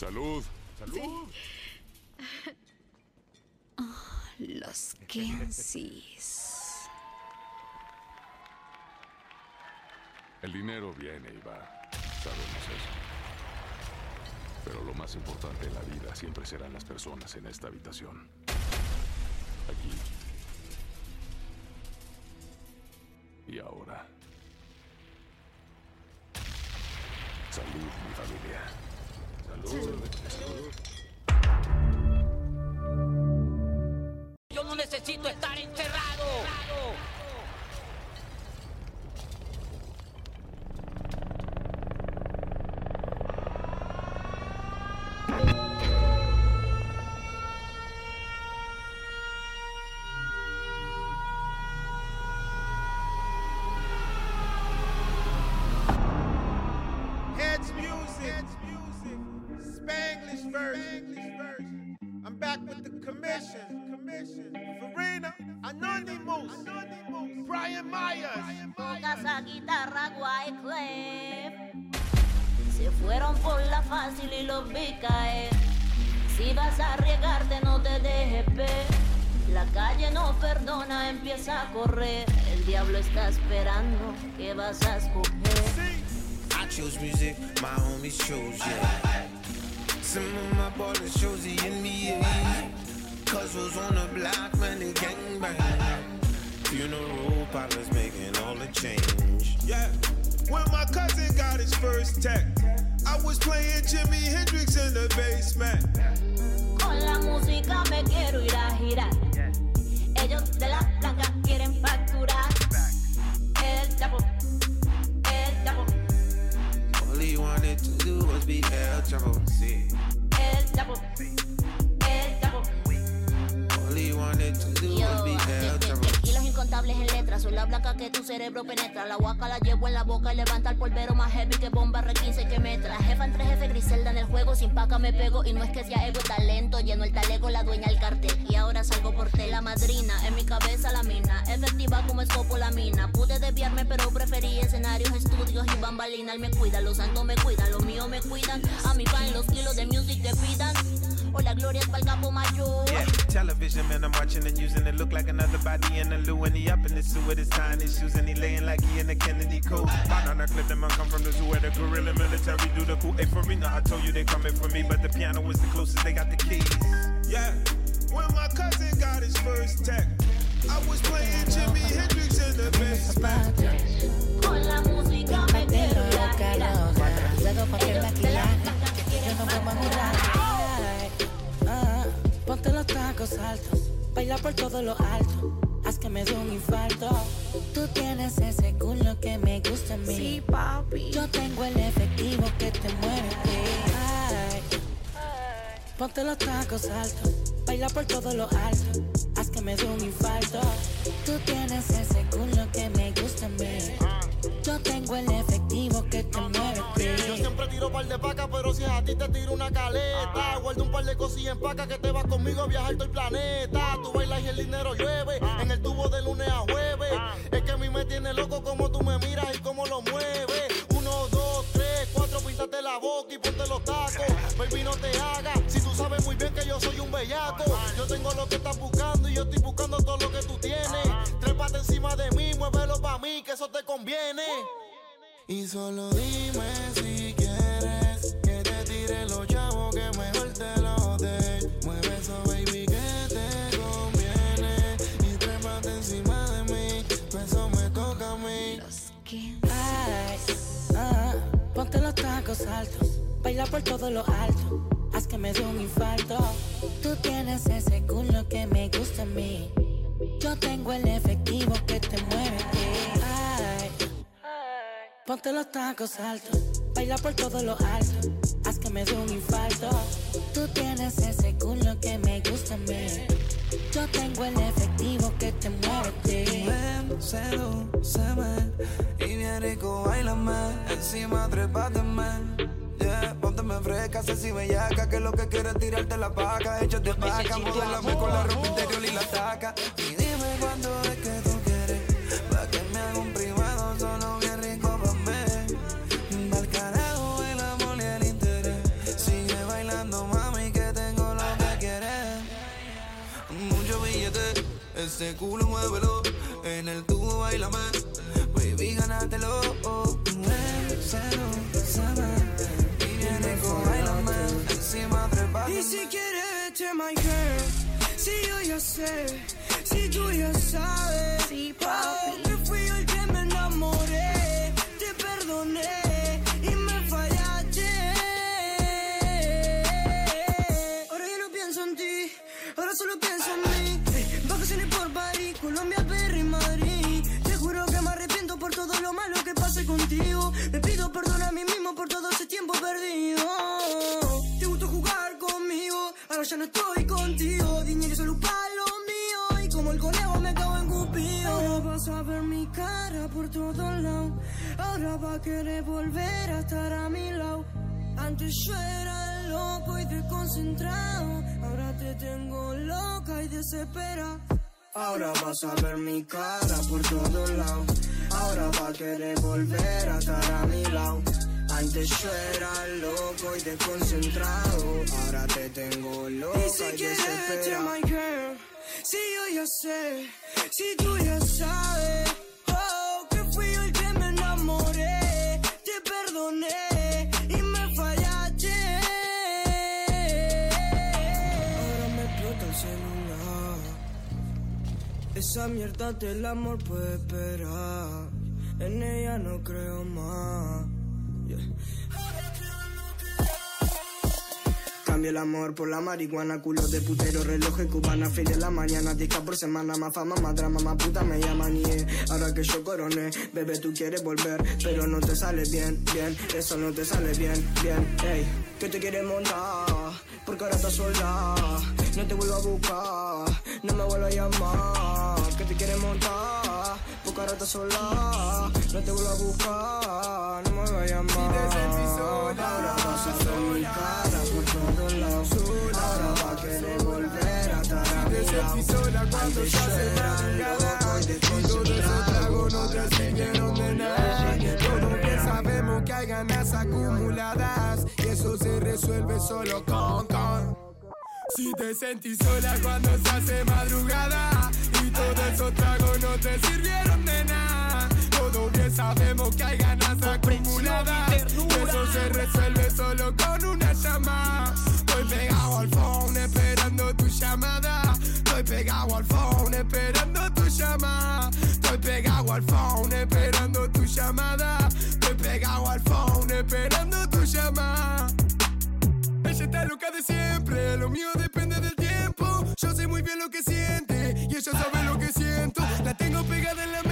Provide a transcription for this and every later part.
Salud. Salud. Los Kensis. El dinero viene y va. Sabemos eso. Pero lo más importante en la vida siempre serán las personas en esta habitación. Aquí. Y ahora. Salud, mi familia. Yo no necesito estar commission. Commission. Farina. Anonymous. Anonymous. Brian Myers. Toca esa guitarra Wyclef Se fueron por la fácil y los vi caer Si vas a arriesgarte no te dejes ver La calle no perdona, empieza a correr El diablo está esperando, ¿qué vas a escoger? I choose music, my homies chose, yeah. Some of my ballers chose the NBA. Cause was on the block, man, they gang bang. Funeral parlors making all the change. Yeah. When my cousin got his first tech, I was playing Jimi Hendrix in the basement. Con la música me quiero ir a girar Ellos de la blanca quieren facturar El chapo, el chapo, All he wanted to do was be El Chapo. See. el chapo, el incontables en letras, soy la blanca que tu cerebro penetra. La guaca la llevo en la boca y levanta el polvero más heavy que bomba R15 que metra. Jefa entre jefe, Griselda en el juego, sin paca me pego. Y no es que sea ego, talento, lleno el talego, la dueña el cartel. Y ahora salgo por tela madrina, en mi cabeza la mina. Efectiva como escopo la mina. Pude desviarme, pero preferí escenarios, estudios y bambalinas. Me cuida, los santos me cuidan, los míos me cuidan. A mi fan los kilos de music que pidan. O la gloria es para el capo mayor. Yeah, television, man, I'm watching and using it. Look like another body in the loo, and he up in the suit with his tying his shoes, and he laying like he in the Kennedy code. Found on a clip, them man come from the zoo where the gorilla military do the cool. Hey, for me, now I told you they coming for me, but the piano was the closest, they got the keys. Yeah. When my cousin got his first tech, I was playing Jimi Hendrix in the basement. Con la música me quiero ir a loca, girar. loca. Luego pa' que Ellos maquillaje, yo no puedo facturar. jurar. Ponte los tacos altos, baila por todo lo alto, haz que me dé un infarto. Tú tienes ese culo que me gusta a mí. Sí, papi. Yo tengo el efectivo que te mueve. Ay, ponte los tacos altos, baila por todo lo alto, haz que me dé un infarto. Tú tienes ese culo que me gusta a mí. Yo tengo el efectivo que te mueve. Yo siempre tiro par de pacas, pero si es a ti te tiro una caleta. Guardo un par de cosillas en paca que te vas conmigo a viajar todo el planeta. Tú bailas y el dinero llueve, en el tubo de lunes a jueves. Es que a mí me tiene loco como tú me miras y cómo lo mueves. Uno, dos, tres, cuatro, píntate la boca y ponte los tacos. Baby, no te hagas, si tú sabes muy bien que yo soy un bellaco. Yo tengo lo que estás buscando y yo estoy buscando todo lo que tú tienes. Trépate encima de mí, muévelo pa' mí, que eso te conviene. Y solo dime si quieres que te tire los chavos que mejor te lo dé. Mueve eso, baby, que te conviene. Y trépate encima de mí, pues me toca a mí. Los. Ay, ah, ponte los tacos altos, baila por todo lo alto, haz que me dé un infarto. Tú tienes ese culo que me gusta a mí. Yo tengo el efectivo que te mueve. Ay, ponte los tacos altos, baila por todo lo alto, haz que me dé un infarto. Tú tienes ese culo que me gusta a mí. Yo tengo el efectivo que te mueve. Ven, sedúceme y bien rico bailame Encima trépateme Yeah, pónteme fresca, sé si bellaca Que lo que quieres es tirarte la paca Échate vaca, modelame con la ropa interior y la taca Y dime cuándo es que Ese culo muévelo, en el tubo bailame. Baby, gánatelo. Oh, cero, sabe. Y viene con bailame. Encima trepame. Y si quieres, my girl. Si yo ya sé, si tú ya sabes. Tiempo perdido. Te gustó jugar conmigo, ahora ya no estoy contigo. Dinero solo para lo mío y como el conejo me cago en cupido. Ahora vas a ver mi cara por todos lados. Ahora va a querer volver a estar a mi lado. Antes yo era loco y desconcentrado. Ahora te tengo loca y desesperada. Ahora vas a ver mi cara por todos lados. Ahora va a querer volver a estar a mi lado. Antes yo era loco y desconcentrado. Ahora te tengo loca y, Y si quieres, desesperada. my girl, si yo ya sé, si tú ya sabes. Oh, que fui yo el que me enamoré. Te perdoné y me fallaste. Ahora me explota el celular. Esa mierda del amor puede esperar. En ella no creo Cambio el amor por la marihuana, culo de putero, relojes cubana, feria en la mañana, disca por semana, más fama, más drama, más puta me llaman y eh, ahora que yo coroné, bebé tú quieres volver, pero no te sale bien, bien, eso no te sale bien, bien, ey, que te quieres montar, porque ahora estás sola, no te vuelvo a buscar, no me vuelvo a llamar, que te quieres montar, porque ahora sola, no te vuelvo a buscar, no me vuelvo a llamar, ahora vas a ver cara por todos lados, ahora va a querer volver a estar a mi lado, antes yo era loco y desconcentrado, no te sirvieron de nada. Todos que sabemos que hay ganas acumuladas y eso se resuelve solo con con. Si te sentís sola cuando se hace madrugada y todos esos tragos no te sirvieron de nada. Sabemos que hay ganas acumuladas eso se resuelve solo con una llamada. Estoy pegado al phone esperando tu llamada. Estoy pegado al phone esperando tu llamada. Estoy pegado al phone esperando tu llamada. Estoy pegado al phone esperando tu llamada. Ella está loca de siempre, lo mío depende del tiempo. Yo sé muy bien lo que siente y ella sabe lo que siento. La tengo pegada en la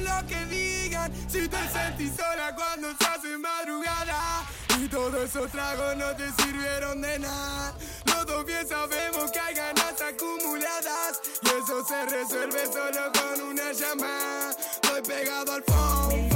lo que digan. Si te sentís sola cuando se hace madrugada. Y todos esos tragos no te sirvieron de nada. Los dos bien sabemos que hay ganas acumuladas. Y eso se resuelve solo con una llamada. Estoy pegado al phone,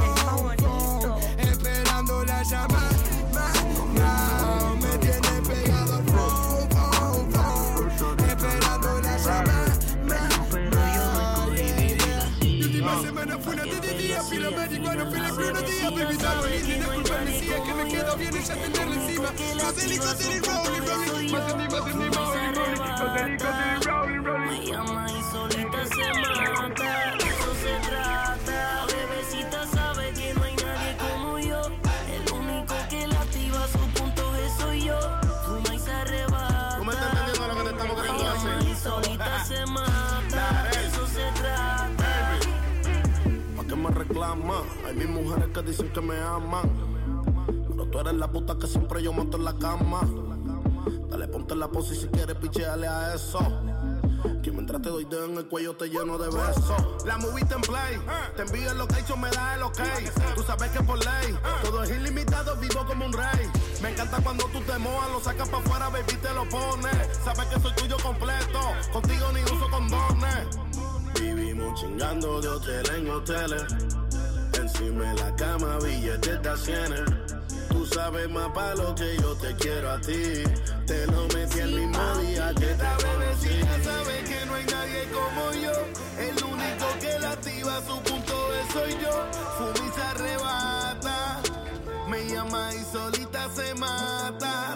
marihuana, fila unos días, estaba lindo y disculparme si es que me quedo bien y ya tenerla encima. Más en más en José rolling, rolling. Me llama y solita se mata, que dicen que me aman. Pero tú eres la puta que siempre yo monto en la cama. Dale, ponte en la pose si quieres picheale a eso. Que mientras te doy dedo en el cuello te lleno de besos. La movie en play. Te envío el location, me da el ok. Tú sabes que por ley. Todo es ilimitado, vivo como un rey. Me encanta cuando tú te mojas, lo sacas para afuera, baby, te lo pones. Sabes que soy tuyo completo. Contigo ni uso condones. Vivimos chingando de hotel en hoteles. De la cama, billetes de cienes. Tú sabes más para lo que yo te quiero a ti. Te lo metí el mismo día que Esta te bebecita conocí. sabe que no hay nadie como yo. El único que la activa su punto de soy yo. Fuma y se arrebata. Me llama y solita se mata.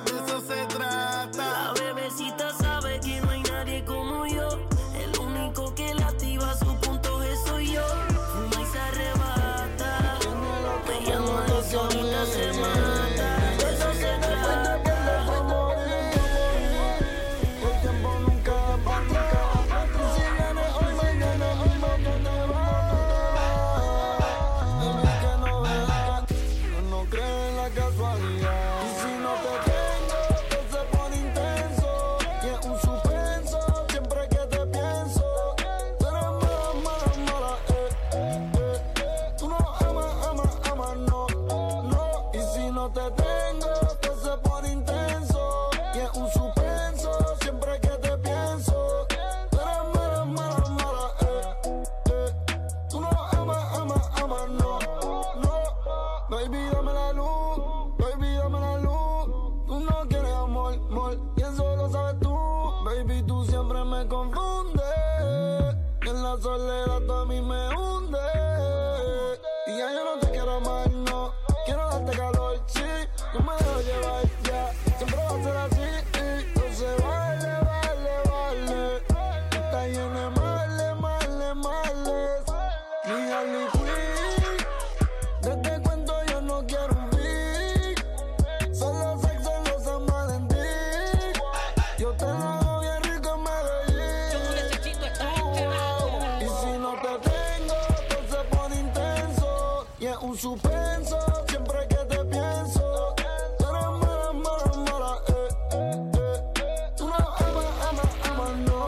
Un suspenso, siempre que te pienso. Tú eres mala, mala, mala, eh, eh, eh. Tú no amas, amas, amas, no,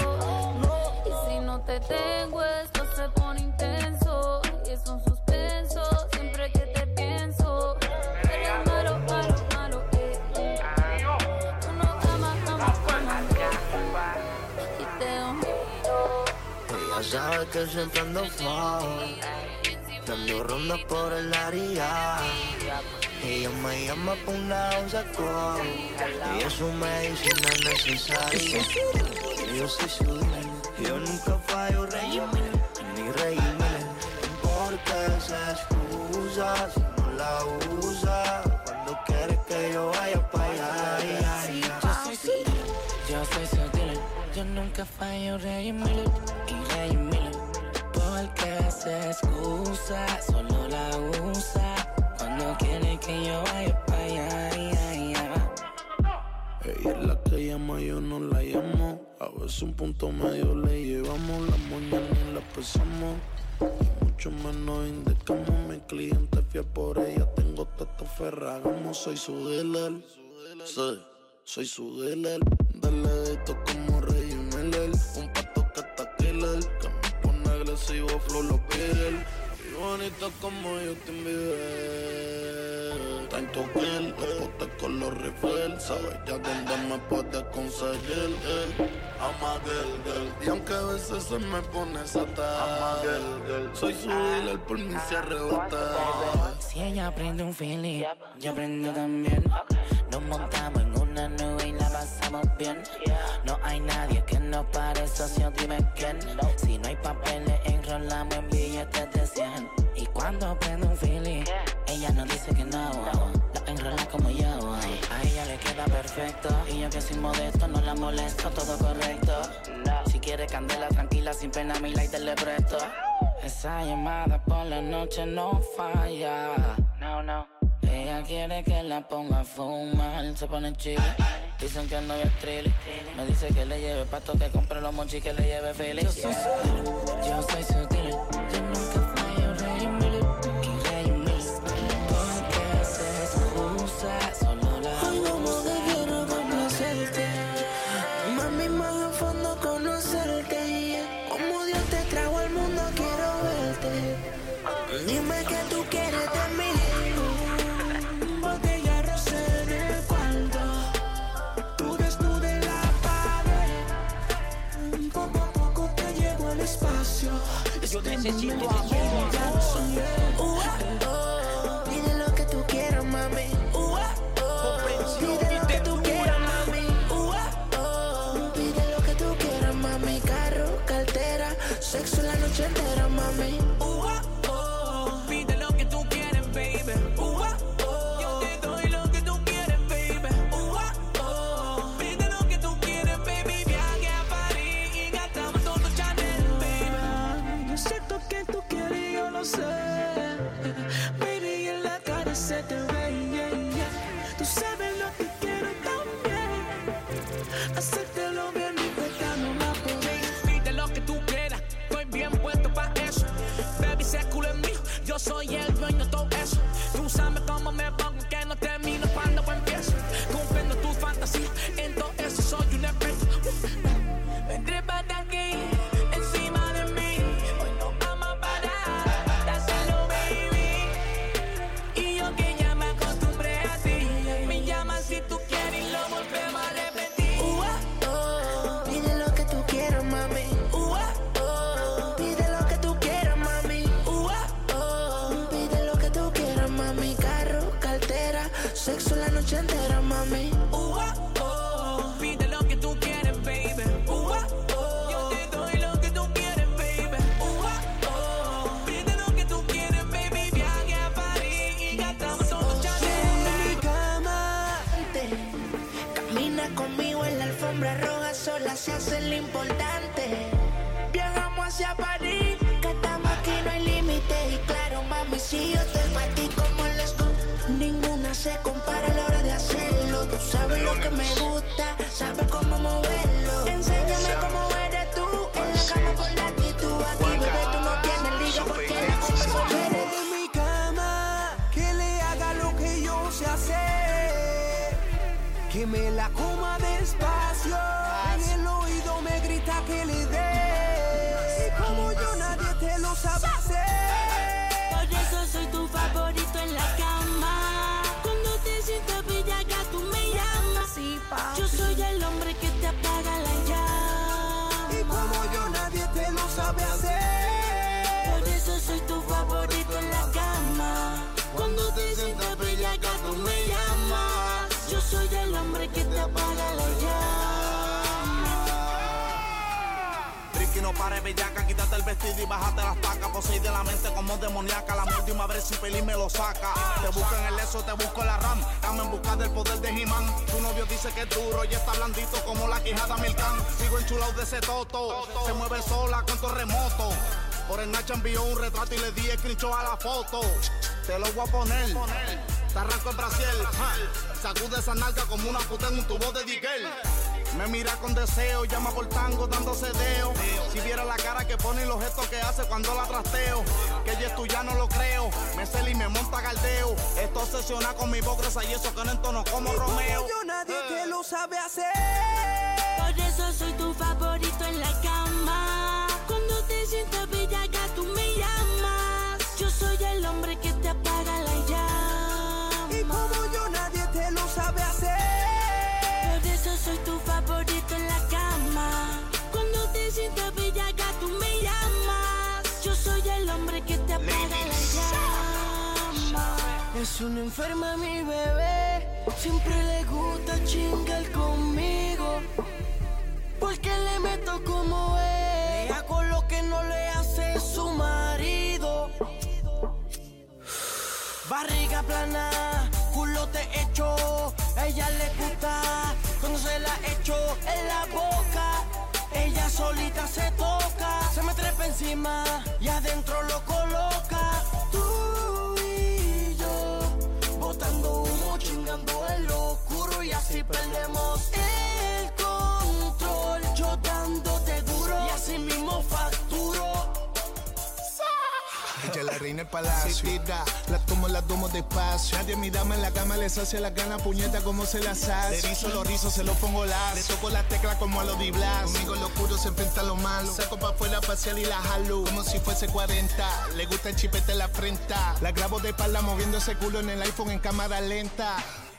no. Y si no te tengo, esto se pone intenso. Y es un suspenso siempre que te pienso. Eres malo, malo, malo, eh, eh. Tú no amas, amas, amas, no. Y te domino. Ella sabe que siempre ando flow Dando rondas por el área Ella me llama por una onza call Y es su medicina necesaria. Yo soy su Yo nunca fallo reírme Ni reírme. Porque se excusa Si no la usa Cuando quiere que yo vaya para allá. Ay, ay, ay. Yo soy su yo nunca fallo Miller y Rey Se excusa, solo la usa cuando quiere que yo vaya para allá. Ella es la que llama, yo no la llamo. A veces un punto medio le llevamos. Las moñas ni las pesamos. Y mucho menos indicamos. Mi cliente fiel por ella. Tengo tata ferragamo. Soy su dealer. Sí, soy su dealer. Dale de esto como Rey Miller. Un agresivo, flow los Beatles. Y bonito como yo te envidié. Tanto piel, los con los rifles. Sabes ya dónde me puedes conseguir. eh. I'm a girl, girl. Y aunque a veces se me pone sata. Soy su dealer, por mí se arrebata. Si ella prende un feeling, yo prendo también. Nos montamos y la pasamos bien. No hay nadie que nos pare, socio, dime quién. Si no hay papeles, enrolamos en billetes de 100. Y cuando prende un feeling, ella nos dice que no. La enrola como yo. A ella le queda perfecto. Y yo que soy modesto, no la molesto, todo correcto. Si quiere candela, tranquila, sin pena, mi lighter le presto. Esa llamada por la noche no falla. No, no. Ella quiere que la ponga a fumar, se pone chile. Dicen que no es trilly. Me dice que le lleve pato, que compre los monchis, que le lleve feliz. Yo soy su, yo soy su dealer. Yo nunca fallo, Rey. Y Rey Miller. Porque se excusa, necesito amor. Pide Quítate el vestido y bájate las tacas. Poseí de la mente como demoníaca. La última vez si feliz me lo saca. Te busco en el eso, te busco en la RAM. Dame en busca del poder de He-Man. Tu novio dice que es duro y está blandito como la quijada Milkan. Sigo enchulado de ese toto. Se mueve sola con terremoto. Por el Nacha envió un retrato y le di screenshot a la foto. Te lo voy a poner. Te arranco el brasiel. ja. Sacude esa nalga como una puta en un tubo de Diquel. Me mira con deseo, llama por tango dándose deo. Si viera la cara que pone y los gestos que hace cuando la trasteo. Que ella es tuya, no lo creo. Me cela y me monta galdeo. Esto obsesiona con mi boca y eso que no entono como Romeo. Como yo nadie te lo sabe hacer. Por eso soy tu favorito en la cama. Es una enferma mi bebé. Siempre le gusta chingar conmigo. Porque le meto como es. Le hago lo que no le hace su marido. Barriga plana, culo te hecho. Ella le gusta cuando se la echo en la boca. Ella solita se toca, se me trepa encima y adentro lo coloca. Y así perdemos el control. Yo dándote duro y así mismo facturo. Ella es la reina del palacio. tira, la tomo, la tomo despacio. Nadie mi dama en la cama les hace la gana, puñeta como se las hace. Le erizo los rizos, se los pongo lazo. Le toco la tecla como a los Blas. Conmigo lo oscuro se enfrenta a lo malo. Saco pa' afuera pasear y la jalo. Como si fuese 40. Le gusta el chipete en la frente. La grabo de espalda moviendo ese culo en el iPhone en cámara lenta.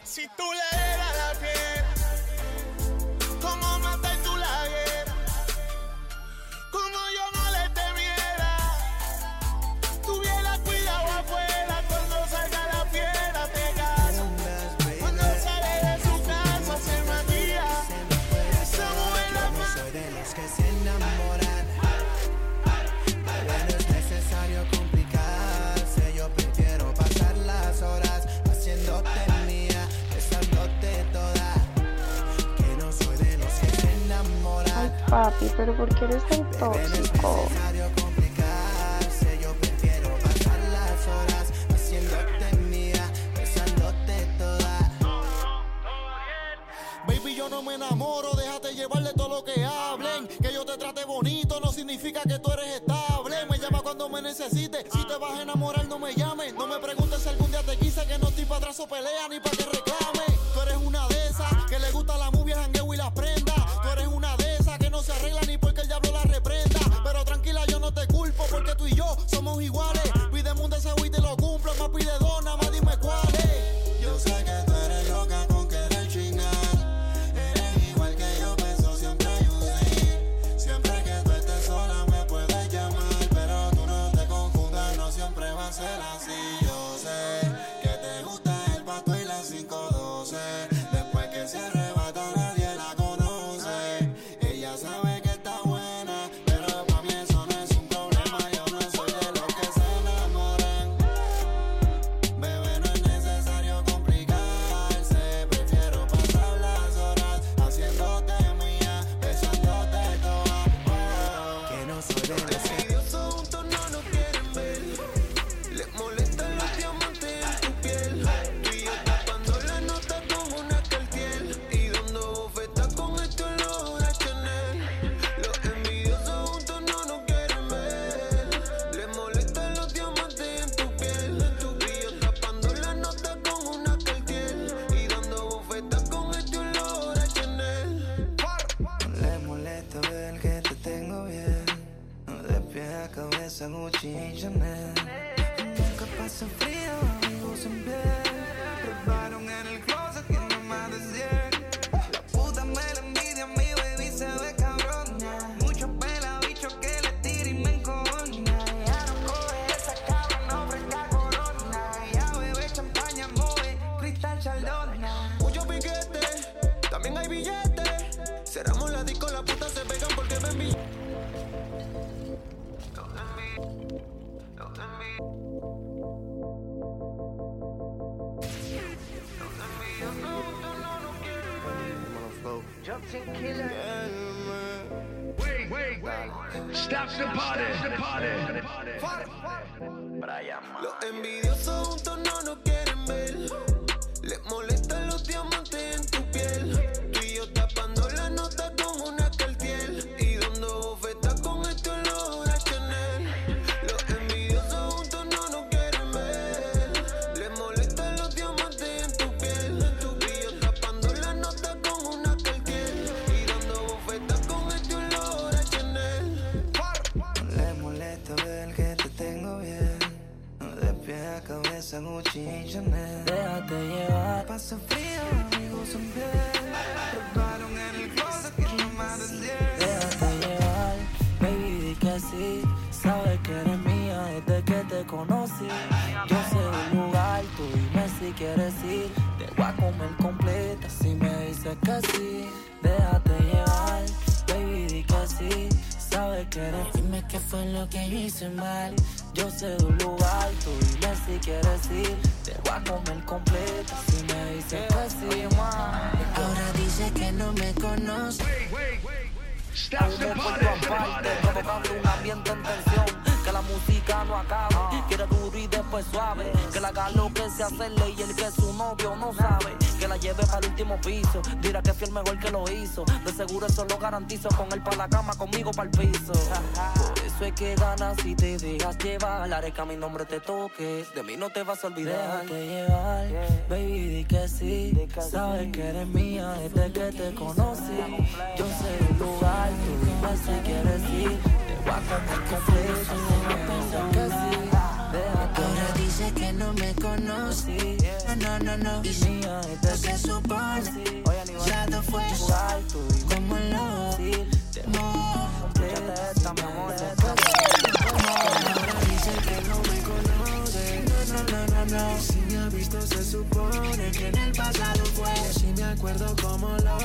Si tú le dieras la piel, como matar tú la guerra. Como pero ¿por qué eres tan tóxico? Stop the party. Los envidiosos juntos Déjate llevar. Pasa frío, amigos en piel. Prepararon en el closet, tiene más de 100. Déjate llevar, baby, di que sí. Sabes que eres mía desde que te conocí. Yo sé un lugar, tú dime si quieres ir. Te voy a comer completa si me dices que sí. Déjate llevar, baby, di que sí. Sabes que eres Dime qué fue lo que yo hice mal. Yo sé de un lugar, tú si quieres ir. Te voy a comer completa si me dices que sí. Ahora dice que no me conoce. Stop the party. The party. provocando un ambiente en tensión. La música no acabe. Quiere duro y después suave. Que le haga lo que se hacerle y el que su novio no sabe. Que la lleve para el último piso. Dirá que fui el mejor que lo hizo. De seguro eso lo garantizo. Con él para la cama, conmigo para el piso. Por eso es que ganas si te dejas llevar. Haré que a mi nombre te toques. De mí no te vas a olvidar. Déjate llevar, baby, di que sí. Sabes que eres mía desde que te conocí. Yo sé el lugar, tú dime si quieres ir. No Ahora dice que no me conoce. No, no, no, no. Y si no se supone, ya no fue. Como lo Ahora dice que no me conoce. No, no, no, no, no. Si me ha visto, se supone que en el pasado fue. Si me acuerdo cómo lo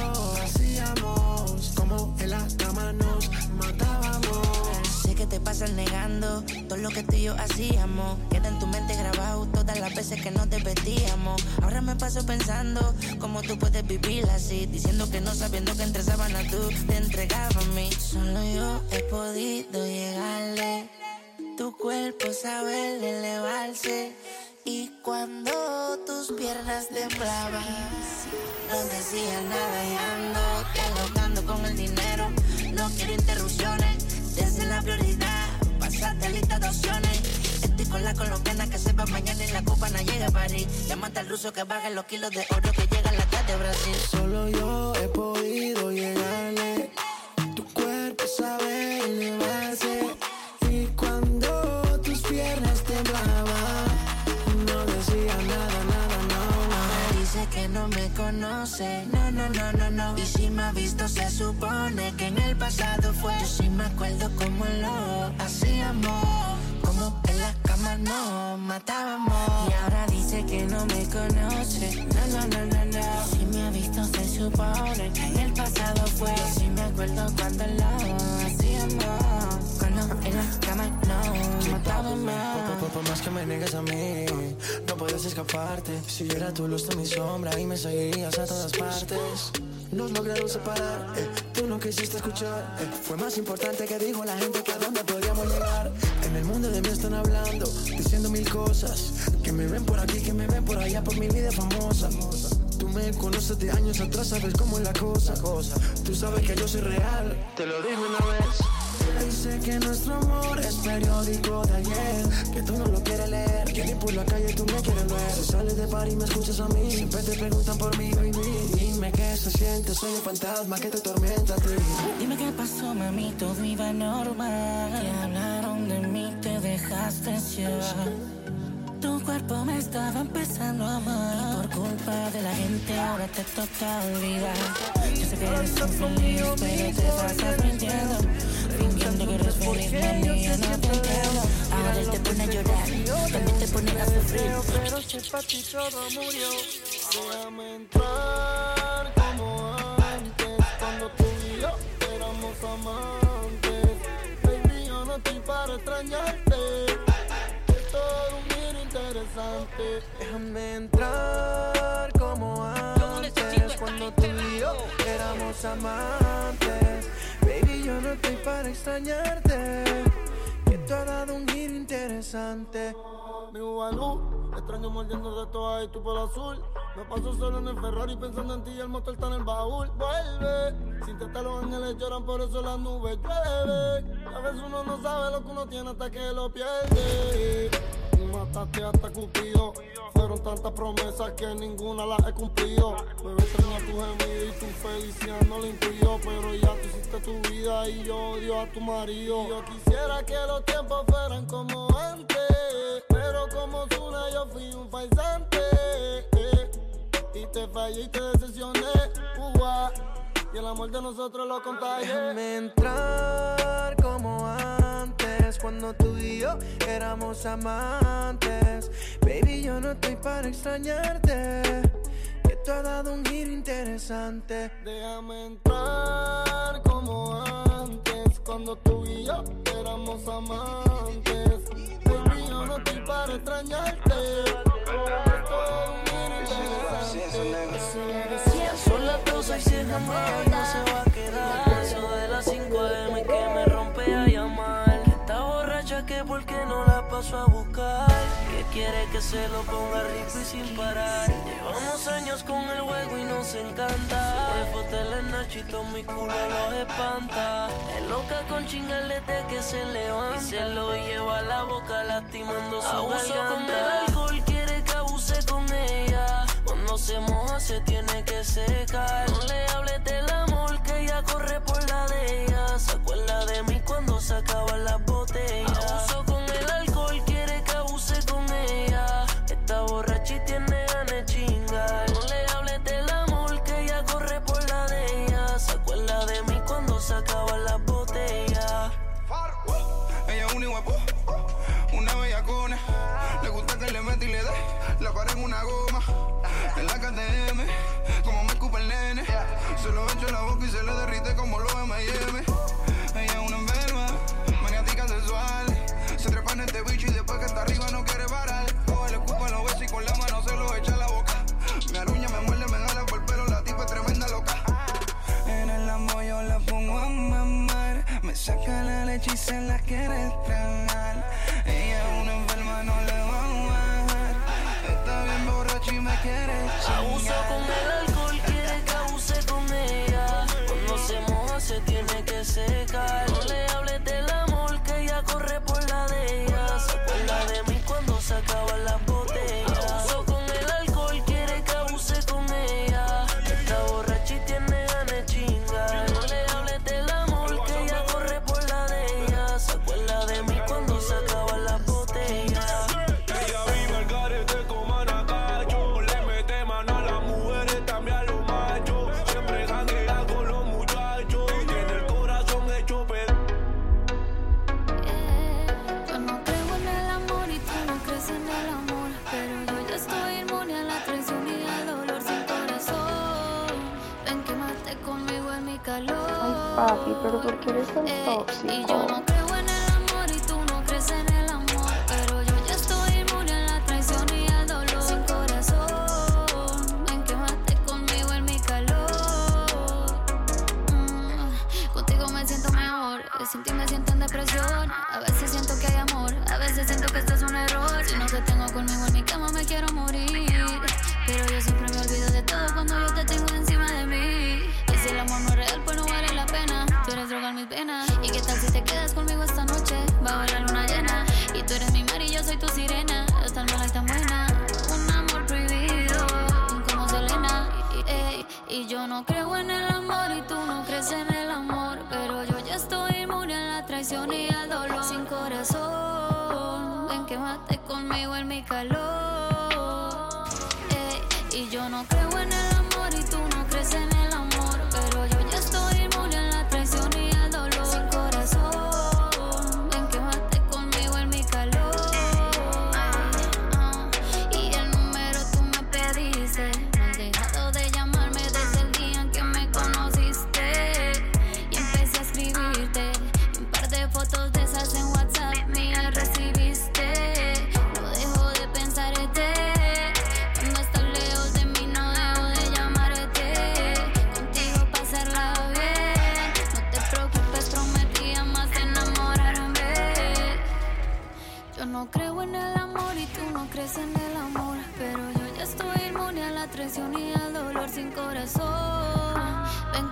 hacíamos. Como en la cama nos matábamos. Que te pasas negando todo lo que tú y yo hacíamos. Queda en tu mente grabado todas las veces que nos divertíamos. Ahora me paso pensando cómo tú puedes vivir así, diciendo que no sabiendo que entre sábanas tú te entregabas a mí. Solo yo he podido llegarle. Tu cuerpo sabe elevarse. Y cuando tus piernas temblaban, no decía nada y ando dialogando con el dinero. No quiero interrupciones, desde la prioridad, pasarte lista de opciones. Estoy con la colombiana que sepa mañana y la cubana llega a París. Llámate al ruso que baje los kilos de oro que llega a la tarde de Brasil. Solo yo he podido llegarle. Tu cuerpo sabe elevarse. No me conoce, no, no, no, no, no. Y si me ha visto, se supone que en el pasado fue. Yo sí me acuerdo cómo lo hacíamos, como en la cama nos matábamos. Y ahora dice que no me conoce, no, no, no, no, no. Si me ha visto, se supone que en el pasado fue. Yo sí me acuerdo cuando lo hacíamos, cuando en la cama nos matábamos. Por, por más que me niegues a mí, no puedes escaparte. Si yo era tu luz, tú mi sombra y me seguirías a todas partes. Nos lograron separar, eh, tú no quisiste escuchar. eh, fue más importante que dijo la gente que a dónde podríamos llegar. En el mundo de mí están hablando, diciendo mil cosas. Que me ven por aquí, que me ven por allá, por mi vida famosa. Tú me conoces de años atrás, sabes cómo es la cosa. Tú sabes que yo soy real, te lo. Dice que nuestro amor es periódico de ayer Que tú no lo quieres leer Que ni por la calle tú me quieres ver Si sales de par y me escuchas a mí Siempre te preguntan por mí, baby Dime qué se siente, soy un fantasma que te tormenta a ti Dime qué pasó, mami, todo iba normal. Que hablaron de mí, te dejaste llevar. Tu cuerpo me estaba empezando a amar. Por culpa de la gente ahora te toca olvidar. Yo sé que eres infeliz, pero te pasas mintiendo. Feliz, mami, yo no te. Ahora él te pone a llorar, también te pone a sufrir. Pero si para ti todo murió, déjame entrar como antes. Cuando tú y yo éramos amantes. Baby, yo no estoy para extrañarte. Es todo un giro interesante. Déjame entrar como antes Cuando tú y yo éramos amantes Yo no estoy para extrañarte Que tú has dado un giro interesante Mi Ubalú, extraño mordiendo de todas y tu pelo azul. Me paso solo en el Ferrari pensando en ti y el motor está en el baúl. Vuelve, sin que los ángeles lloran, por eso las nubes llueven. A veces uno no sabe lo que uno tiene hasta que lo pierde. Mataste hasta Cupido. Fueron tantas promesas que ninguna las he cumplido. Me extraño a tu gemido y tu felicidad no la intuyo. Pero ya tú hiciste tu vida y yo odio a tu marido. Yo quisiera que los tiempos fueran como antes. Pero como Zuna yo fui un farsante. eh. Y te fallé y te decepcioné. Ua. Y el amor de nosotros lo contagié. Déjame entrar como antes Cuando tú y yo éramos amantes. Baby, yo no estoy para extrañarte. Que tú has dado un giro interesante. Déjame entrar como antes Cuando tú y yo éramos amantes. Baby, yo no estoy para extrañarte. Esto es un giro interesante. Son las 12 y si es jamás no se va a quedar. Eso de las 5 AM que me rompe a llamar. Está borracha que por qué no la paso a buscar. Que quiere que se lo ponga rico y sin parar. Llevamos años con el juego y nos encanta. En Nachito, mi culo los espanta. Es loca con chingalete que se levanta. Y se lo lleva a la boca lastimando su Abuso con Cuando se moja se tiene que secar. No le hables del amor que ella corre por la de ella. Se acuerda de mí cuando se acaban las botellas. Abuso Se lo echo en la boca y se le derrite como lo M&M Ella es una enferma, maniática sexual. Se trepa en este bicho y después que está arriba no quiere parar. Coge el escupa, lo besa y con la mano se lo echa a la boca. Me aruña, me muerde, me jala por el pelo, la tipa es tremenda loca. En el amor yo la pongo a mamar. Me saca la leche y se la quiere tragar. conmigo en mi calor.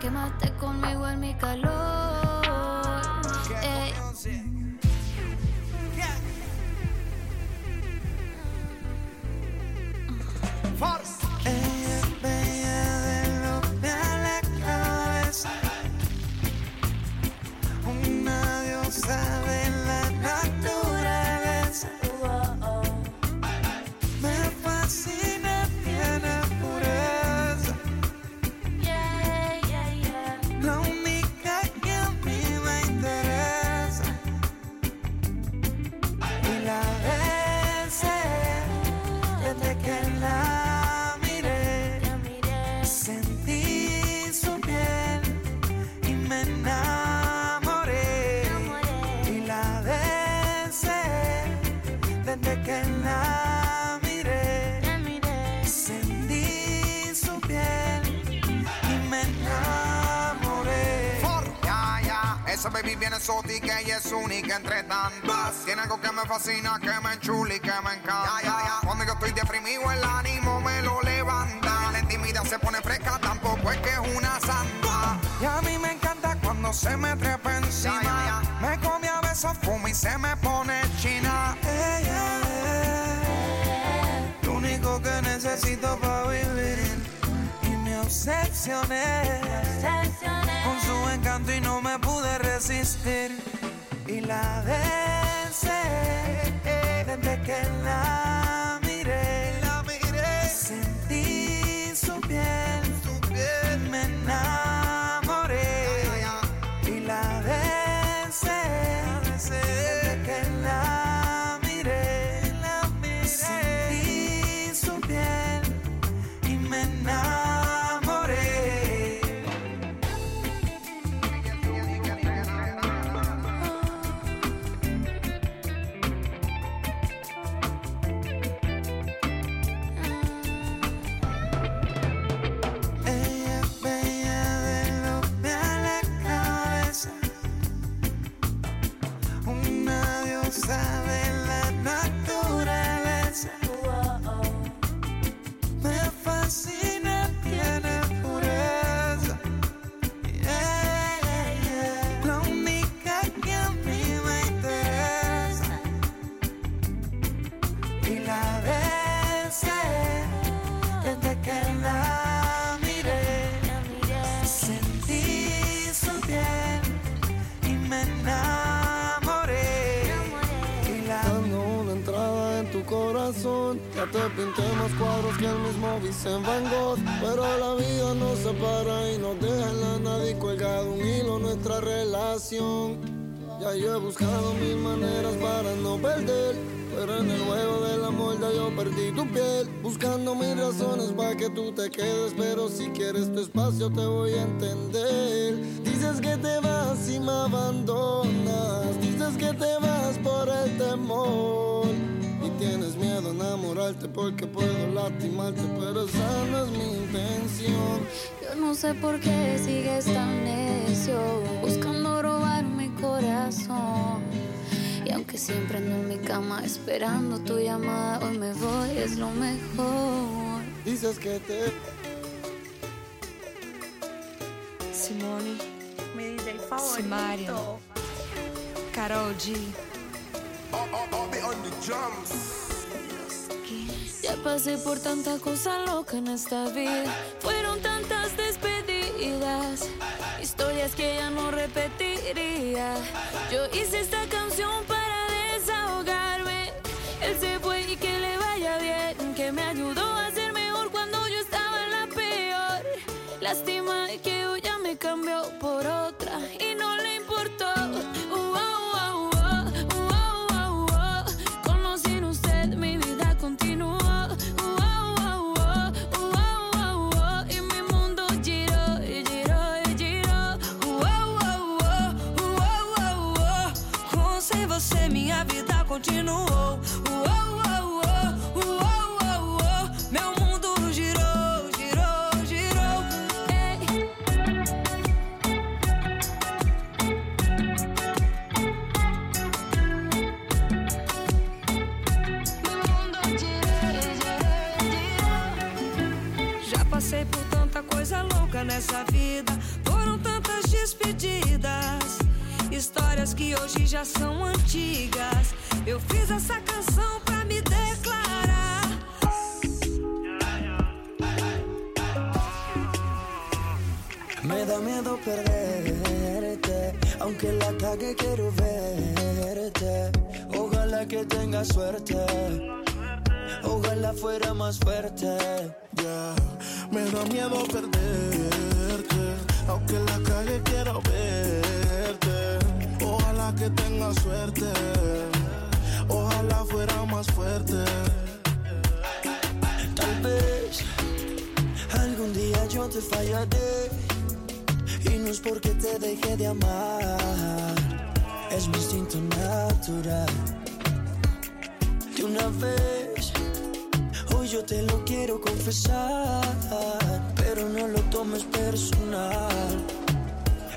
Quémate conmigo en mi calor. entre tantas tiene algo que me fascina, que me enchula y que me encanta. Cuando yo estoy deprimido, el ánimo me lo levanta. La intimidad se pone fresca, tampoco es que es una santa. Y a mí me encanta cuando se me trepa encima. Me come a besos, fuma y se me pone china. Ella lo único que necesito para vivir. Y me obsesioné, me obsesioné con su encanto y no me pude resistir la vence, vente que la Vincent Van Gogh. Pero la vida nos separa y nos deja en la nadie colgado un hilo nuestra relación. Ya yo he buscado mil maneras para no perder. Pero en el juego del amor ya yo perdí tu piel. Buscando mil razones para que tú te quedes. Pero si quieres tu espacio te voy a entender. Dices que te vas y me abandonas. Dices que te vas por el temor. Tienes miedo a enamorarte porque puedo lastimarte. Pero esa no es mi intención. Yo no sé por qué sigues tan necio, buscando robar mi corazón. Y aunque siempre ando en mi cama esperando tu llamada, hoy me voy, es lo mejor. Dices que te. Simone, Mi DJ favorito. Simaria, Carol G. Ya pasé por tanta cosa loca en esta vida. Fueron tantas despedidas, historias que ya no repetiría. Yo hice esta canción para es porque te dejé de amar, es mi instinto natural. De una vez, hoy yo te lo quiero confesar, pero no lo tomes personal,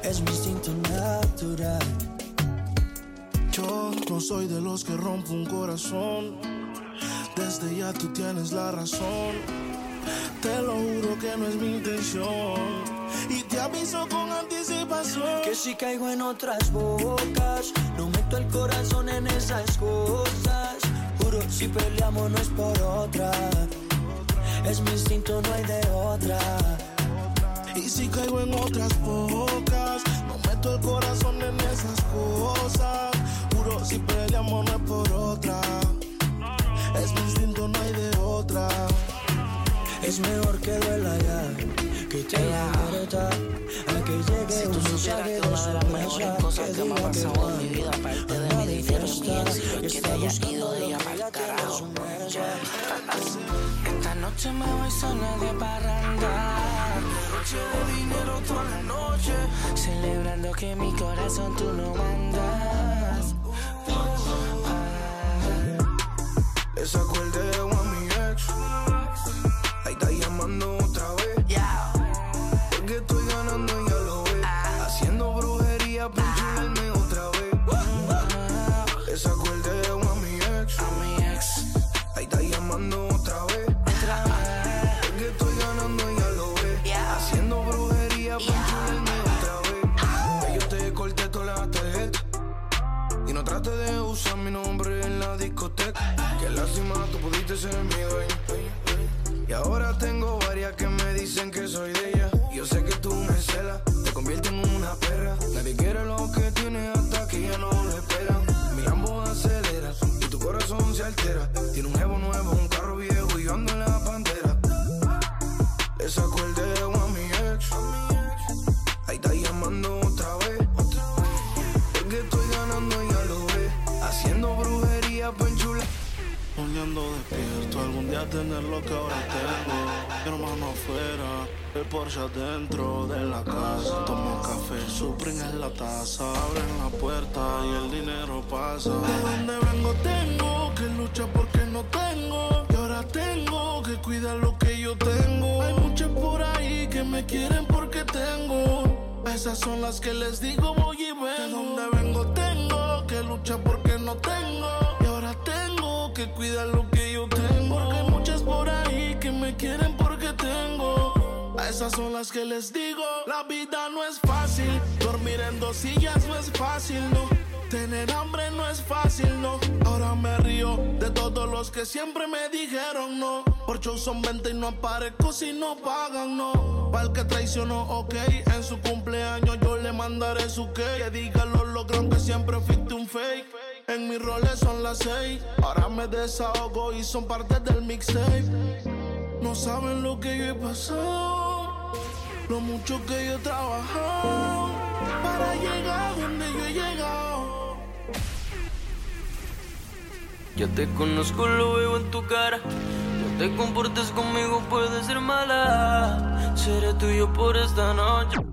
es mi instinto natural. Yo no soy de los que rompo un corazón. Desde ya tú tienes la razón. Te lo juro que no es mi intención. Te aviso con anticipación. Que si caigo en otras bocas, no meto el corazón en esas cosas. Juro, si peleamos no es por otra. Es mi instinto, no hay de otra. Y si caigo en otras bocas, no meto el corazón en esas cosas. Juro, si peleamos no es por otra. Es mi instinto, no hay de otra. Es mejor que duela ya, que a que llegue Si tú supieras que una de las mejores cosas que me ha pasado en mi vida, aparte de mi dinero, mi éxito, es que te hayas ido de ella para el carajo. Esta noche me voy sola de parranda. Noche de dinero toda la noche. Celebrando que mi corazón tú no mandas. Esa quieren porque tengo. Esas son las que les digo voy y vengo. De donde vengo tengo que luchar porque no tengo. Y ahora tengo que cuidar lo que yo tengo. Porque hay muchas por ahí que me quieren porque tengo. Esas son las que les digo. La vida no es fácil. Dormir en dos sillas no es fácil. Tener hambre no es fácil, no. Ahora me río de todos los que siempre me dijeron no. Por show son 20 y no aparezco si no pagan, no. Para el que traicionó, ok. En su cumpleaños yo le mandaré su cake. Que diga los logros que siempre fuiste un fake. En mis roles son las seis. Ahora me desahogo y son parte del mixtape. No saben lo que yo he pasado. Lo mucho que yo he trabajado. Para llegar donde Ya te conozco, lo veo en tu cara. No te comportes conmigo, puede ser mala. Seré tuyo por esta noche.